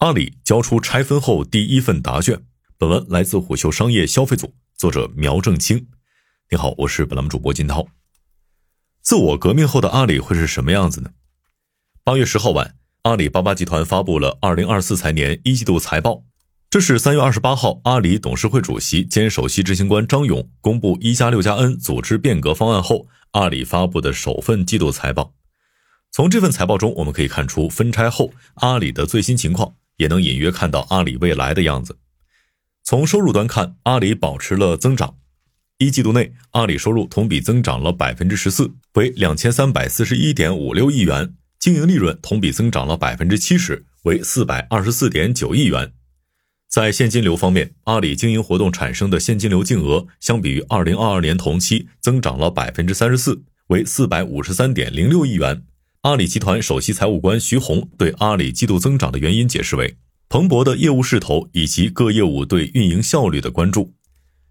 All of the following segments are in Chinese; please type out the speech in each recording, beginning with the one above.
阿里交出拆分后第一份答卷。本文来自虎嗅商业消费组，作者苗正清。你好，我是本栏目主播金涛。自我革命后的阿里会是什么样子呢？八月十号晚，阿里巴巴集团发布了二零二四财年一季度财报。这是三月二十八号，阿里董事会主席兼首席执行官张勇公布“一加六加 N” 组织变革方案后，阿里发布的首份季度财报。从这份财报中，我们可以看出分拆后阿里的最新情况。也能隐约看到阿里未来的样子。从收入端看，阿里保持了增长。一季度内，阿里收入同比增长了百分之十四，为两千三百四十一点五六亿元；经营利润同比增长了百分之七十，为四百二十四点九亿元。在现金流方面，阿里经营活动产生的现金流净额相比于二零二二年同期增长了百分之三十四，为四百五十三点零六亿元。阿里集团首席财务官徐红对阿里季度增长的原因解释为蓬勃的业务势头以及各业务对运营效率的关注。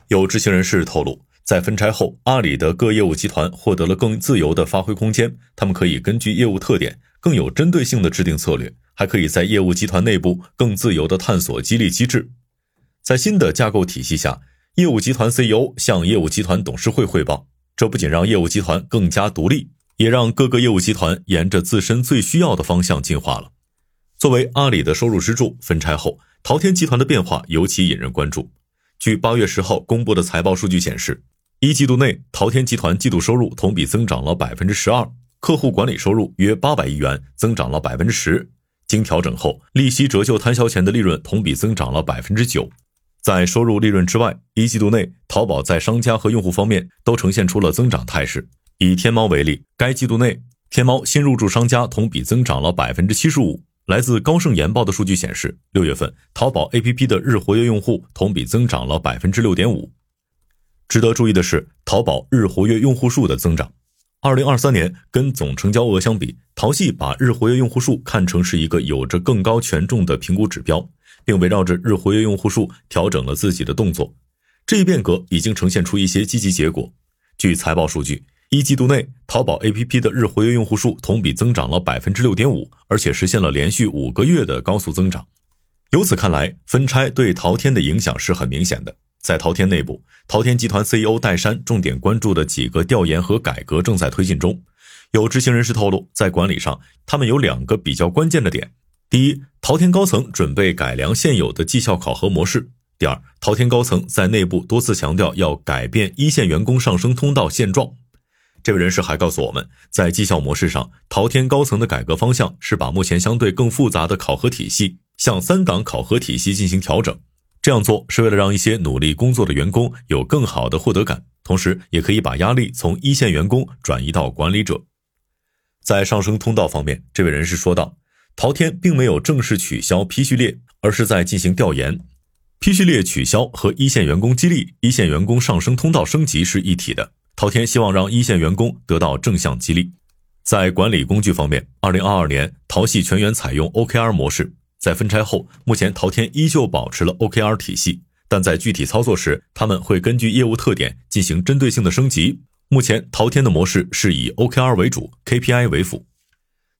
有知情人士透露，在分拆后，阿里的各业务集团获得了更自由的发挥空间，他们可以根据业务特点更有针对性的制定策略，还可以在业务集团内部更自由的探索激励机制。在新的架构体系下，业务集团 CEO 向业务集团董事会汇报，这不仅让业务集团更加独立。也让各个业务集团沿着自身最需要的方向进化了。作为阿里的收入支柱，分拆后，淘天集团的变化尤其引人关注。据八月十号公布的财报数据显示，一季度内，淘天集团季度收入同比增长了百分之十二，客户管理收入约八百亿元，增长了百分之十。经调整后，利息折旧摊销前的利润同比增长了百分之九。在收入利润之外，一季度内，淘宝在商家和用户方面都呈现出了增长态势。以天猫为例，该季度内，天猫新入驻商家同比增长了百分之七十五。来自高盛研报的数据显示，六月份淘宝 APP 的日活跃用户同比增长了百分之六点五。值得注意的是，淘宝日活跃用户数的增长。二零二三年跟总成交额相比，淘系把日活跃用户数看成是一个有着更高权重的评估指标，并围绕着日活跃用户数调整了自己的动作。这一变革已经呈现出一些积极结果。据财报数据。一季度内，淘宝 APP 的日活跃用户数同比增长了百分之六点五，而且实现了连续五个月的高速增长。由此看来，分拆对淘天的影响是很明显的。在淘天内部，淘天集团 CEO 戴珊重点关注的几个调研和改革正在推进中。有知情人士透露，在管理上，他们有两个比较关键的点：第一，淘天高层准备改良现有的绩效考核模式；第二，淘天高层在内部多次强调要改变一线员工上升通道现状。这位人士还告诉我们，在绩效模式上，淘天高层的改革方向是把目前相对更复杂的考核体系向三档考核体系进行调整。这样做是为了让一些努力工作的员工有更好的获得感，同时也可以把压力从一线员工转移到管理者。在上升通道方面，这位人士说道，淘天并没有正式取消 P 序列，而是在进行调研。P 序列取消和一线员工激励、一线员工上升通道升级是一体的。淘天希望让一线员工得到正向激励。在管理工具方面，二零二二年淘系全员采用 OKR 模式。在分拆后，目前淘天依旧保持了 OKR 体系，但在具体操作时，他们会根据业务特点进行针对性的升级。目前淘天的模式是以 OKR 为主，KPI 为辅。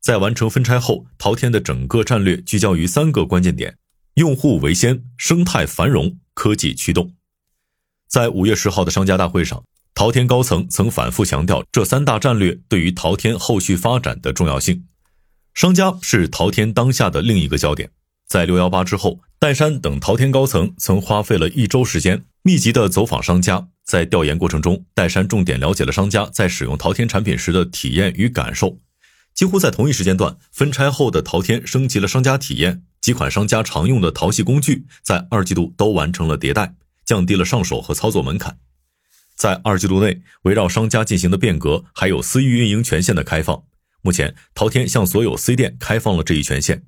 在完成分拆后，淘天的整个战略聚焦于三个关键点：用户为先、生态繁荣、科技驱动。在五月十号的商家大会上。淘天高层曾反复强调这三大战略对于淘天后续发展的重要性。商家是淘天当下的另一个焦点。在六幺八之后，戴珊等淘天高层曾花费了一周时间，密集的走访商家。在调研过程中，戴珊重点了解了商家在使用淘天产品时的体验与感受。几乎在同一时间段，分拆后的淘天升级了商家体验，几款商家常用的淘系工具在二季度都完成了迭代，降低了上手和操作门槛。在二季度内，围绕商家进行的变革，还有私域运营权限的开放。目前，淘天向所有 C 店开放了这一权限，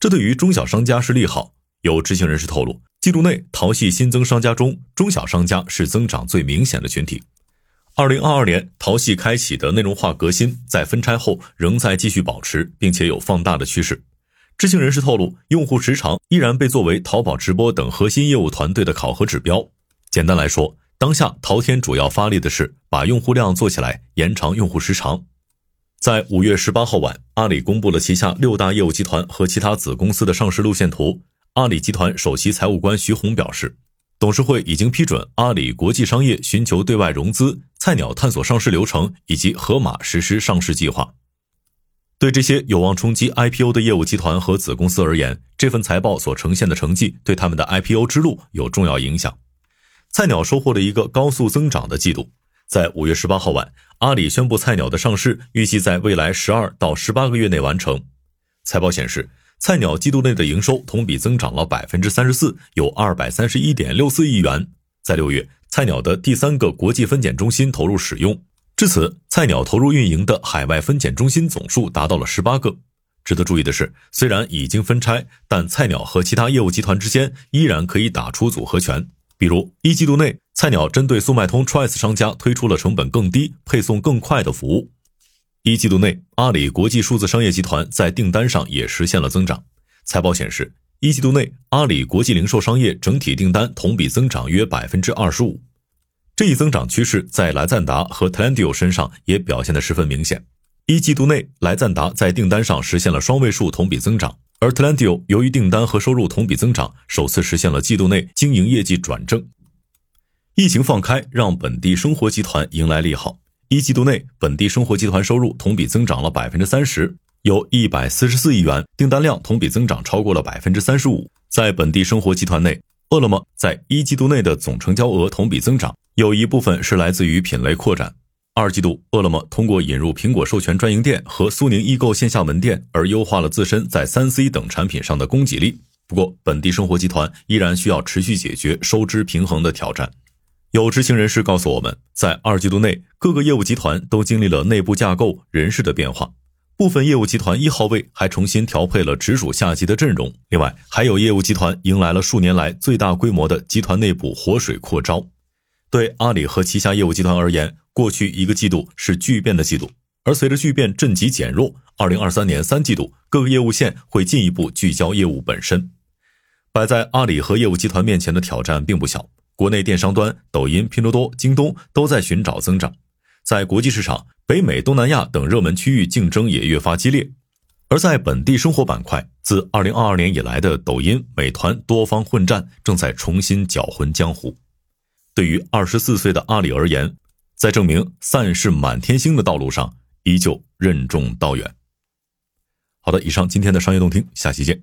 这对于中小商家是利好。有知情人士透露，季度内淘系新增商家中，中小商家是增长最明显的群体。二零二二年，淘系开启的内容化革新，在分拆后仍在继续保持，并且有放大的趋势。知情人士透露，用户时长依然被作为淘宝直播等核心业务团队的考核指标。简单来说，当下淘天主要发力的是把用户量做起来，延长用户时长。在五月十八号晚，阿里公布了旗下六大业务集团和其他子公司的上市路线图。阿里集团首席财务官徐红表示，董事会已经批准阿里国际商业寻求对外融资、菜鸟探索上市流程以及盒马实施上市计划。对这些有望冲击 IPO 的业务集团和子公司而言，这份财报所呈现的成绩对他们的 IPO 之路有重要影响。菜鸟收获了一个高速增长的季度。在五月十八号晚，阿里宣布菜鸟的上市预计在未来十二到十八个月内完成。财报显示，菜鸟季度内的营收同比增长了百分之三十四，有二百三十一点六四亿元。在六月，菜鸟的第三个国际分拣中心投入使用，至此，菜鸟投入运营的海外分拣中心总数达到了十八个。值得注意的是，虽然已经分拆，但菜鸟和其他业务集团之间依然可以打出组合拳。比如，一季度内，菜鸟针对速卖通 Choice 商家推出了成本更低、配送更快的服务。一季度内，阿里国际数字商业集团在订单上也实现了增长。财报显示，一季度内，阿里国际零售商业整体订单同比增长约百分之二十五。这一增长趋势在莱赞达和 Talendio 身上也表现得十分明显。一季度内，莱赞达在订单上实现了双位数同比增长。而 Talendio 由于订单和收入同比增长，首次实现了季度内经营业绩转正。疫情放开，让本地生活集团迎来利好。一季度内，本地生活集团收入同比增长了百分之三十，有一百四十四亿元，订单量同比增长超过了百分之三十五。在本地生活集团内，饿了么在一季度内的总成交额同比增长，有一部分是来自于品类扩展。二季度，饿了么通过引入苹果授权专营店和苏宁易购线下门店，而优化了自身在三 C 等产品上的供给力。不过，本地生活集团依然需要持续解决收支平衡的挑战。有知情人士告诉我们，在二季度内，各个业务集团都经历了内部架构、人事的变化，部分业务集团一号位还重新调配了直属下级的阵容。另外，还有业务集团迎来了数年来最大规模的集团内部活水扩招。对阿里和旗下业务集团而言，过去一个季度是巨变的季度，而随着巨变阵级减弱，二零二三年三季度各个业务线会进一步聚焦业务本身。摆在阿里和业务集团面前的挑战并不小，国内电商端，抖音、拼多多、京东都在寻找增长，在国际市场，北美、东南亚等热门区域竞争也越发激烈。而在本地生活板块，自二零二二年以来的抖音、美团多方混战，正在重新搅浑江湖。对于二十四岁的阿里而言，在证明散是满天星的道路上，依旧任重道远。好的，以上今天的商业动听，下期见。